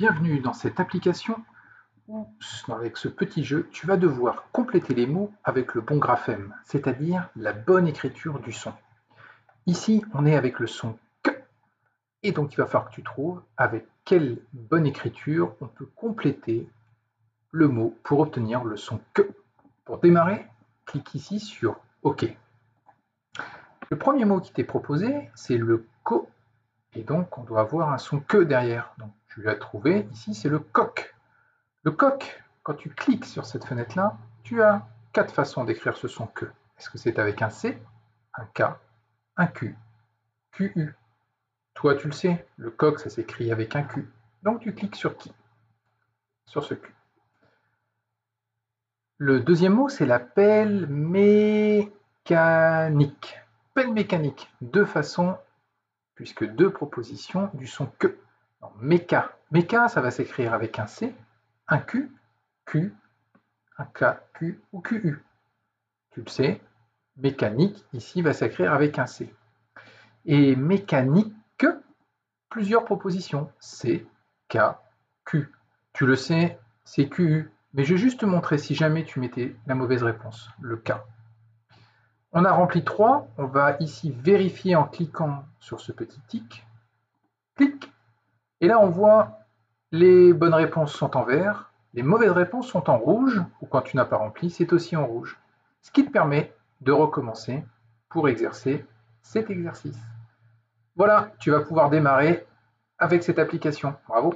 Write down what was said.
Bienvenue dans cette application où, avec ce petit jeu, tu vas devoir compléter les mots avec le bon graphème, c'est-à-dire la bonne écriture du son. Ici, on est avec le son que, et donc il va falloir que tu trouves avec quelle bonne écriture on peut compléter le mot pour obtenir le son que. Pour démarrer, clique ici sur OK. Le premier mot qui t'est proposé, c'est le co, et donc on doit avoir un son que derrière. Tu l'as trouvé, ici c'est le coq. Le coq, quand tu cliques sur cette fenêtre-là, tu as quatre façons d'écrire ce son que. Est-ce que c'est avec un C, un K, un Q, QU Toi tu le sais, le coq ça s'écrit avec un Q. Donc tu cliques sur qui? Sur ce Q. Le deuxième mot, c'est la pelle mécanique. Pelle mécanique, deux façons, puisque deux propositions du son que. Méca. Méca, ça va s'écrire avec un C, un Q, Q, un K, Q ou QU. Tu le sais, mécanique, ici, va s'écrire avec un C. Et mécanique, plusieurs propositions, C, K, Q. Tu le sais, c'est QU. Mais je vais juste te montrer si jamais tu mettais la mauvaise réponse, le K. On a rempli 3, on va ici vérifier en cliquant sur ce petit tic. Clic. Et là, on voit les bonnes réponses sont en vert, les mauvaises réponses sont en rouge, ou quand tu n'as pas rempli, c'est aussi en rouge. Ce qui te permet de recommencer pour exercer cet exercice. Voilà, tu vas pouvoir démarrer avec cette application. Bravo